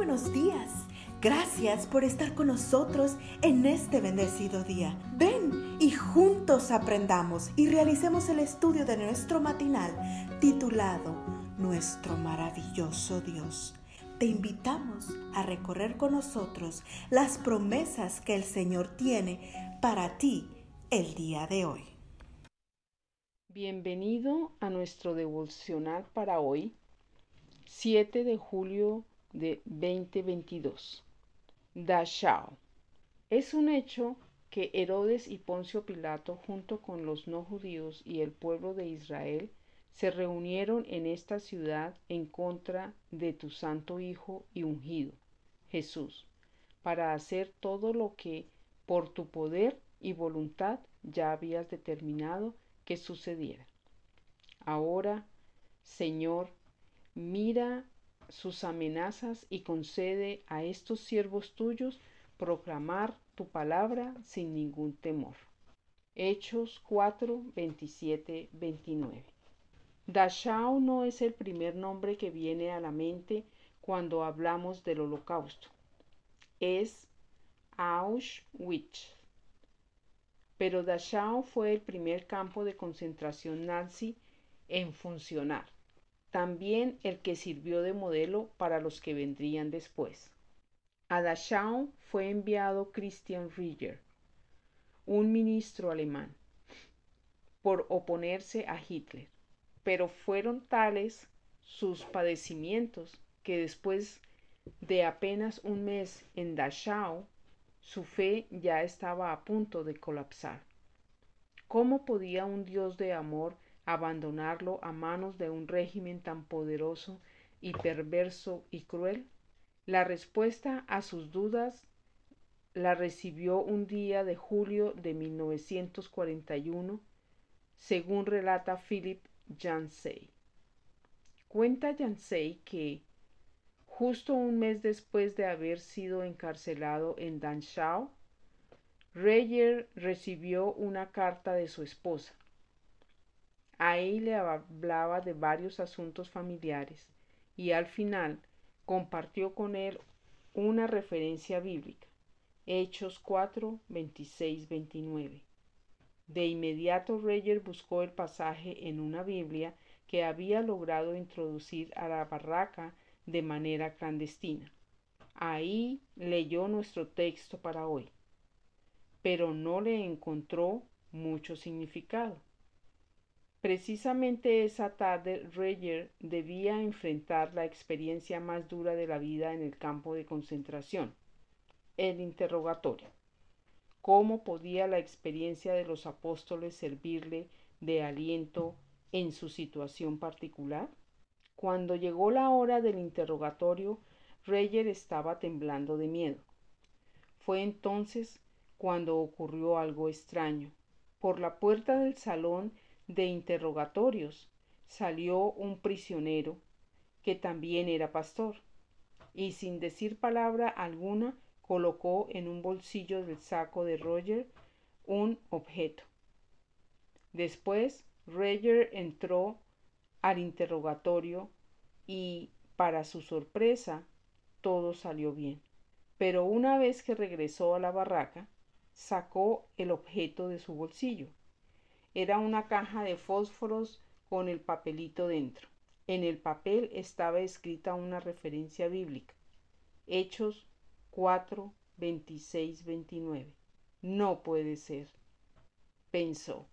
buenos días. Gracias por estar con nosotros en este bendecido día. Ven y juntos aprendamos y realicemos el estudio de nuestro matinal titulado Nuestro maravilloso Dios. Te invitamos a recorrer con nosotros las promesas que el Señor tiene para ti el día de hoy. Bienvenido a nuestro devocional para hoy, 7 de julio de 2022. Dachau. Es un hecho que Herodes y Poncio Pilato, junto con los no judíos y el pueblo de Israel, se reunieron en esta ciudad en contra de tu santo Hijo y ungido, Jesús, para hacer todo lo que por tu poder y voluntad ya habías determinado que sucediera. Ahora, Señor, mira sus amenazas y concede a estos siervos tuyos proclamar tu palabra sin ningún temor. Hechos 4, 27, 29. Dachau no es el primer nombre que viene a la mente cuando hablamos del holocausto. Es Auschwitz. Pero Dachau fue el primer campo de concentración nazi en funcionar también el que sirvió de modelo para los que vendrían después. A Dachau fue enviado Christian Rieger, un ministro alemán, por oponerse a Hitler, pero fueron tales sus padecimientos que después de apenas un mes en Dachau, su fe ya estaba a punto de colapsar. ¿Cómo podía un Dios de amor abandonarlo a manos de un régimen tan poderoso y perverso y cruel? La respuesta a sus dudas la recibió un día de julio de 1941, según relata Philip Yancey. Cuenta Yancey que, justo un mes después de haber sido encarcelado en Danschau, Reyer recibió una carta de su esposa, Ahí le hablaba de varios asuntos familiares y al final compartió con él una referencia bíblica, Hechos 4, 26, 29. De inmediato Reyer buscó el pasaje en una Biblia que había logrado introducir a la barraca de manera clandestina. Ahí leyó nuestro texto para hoy, pero no le encontró mucho significado. Precisamente esa tarde Reyer debía enfrentar la experiencia más dura de la vida en el campo de concentración, el interrogatorio. ¿Cómo podía la experiencia de los apóstoles servirle de aliento en su situación particular? Cuando llegó la hora del interrogatorio, Reyer estaba temblando de miedo. Fue entonces cuando ocurrió algo extraño. Por la puerta del salón de interrogatorios salió un prisionero que también era pastor y sin decir palabra alguna colocó en un bolsillo del saco de Roger un objeto. Después Roger entró al interrogatorio y, para su sorpresa, todo salió bien. Pero una vez que regresó a la barraca, sacó el objeto de su bolsillo era una caja de fósforos con el papelito dentro. En el papel estaba escrita una referencia bíblica. Hechos 4, 26, 29. No puede ser, pensó.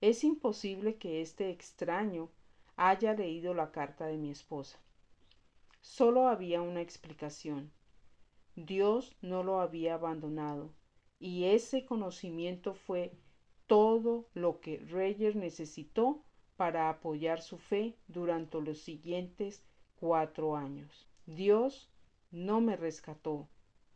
Es imposible que este extraño haya leído la carta de mi esposa. Solo había una explicación. Dios no lo había abandonado, y ese conocimiento fue todo lo que Reyer necesitó para apoyar su fe durante los siguientes cuatro años. Dios no me rescató,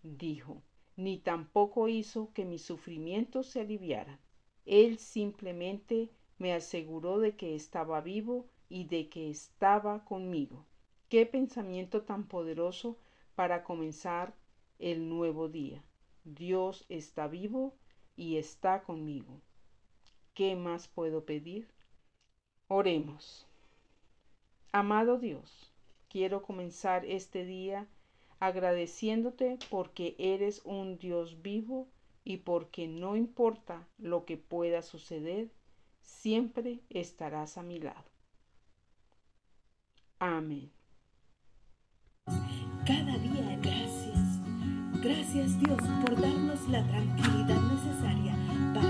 dijo, ni tampoco hizo que mis sufrimientos se aliviaran. Él simplemente me aseguró de que estaba vivo y de que estaba conmigo. Qué pensamiento tan poderoso para comenzar el nuevo día. Dios está vivo y está conmigo. ¿Qué más puedo pedir? Oremos. Amado Dios, quiero comenzar este día agradeciéndote porque eres un Dios vivo y porque no importa lo que pueda suceder, siempre estarás a mi lado. Amén. Cada día gracias. Gracias Dios por darnos la tranquilidad necesaria para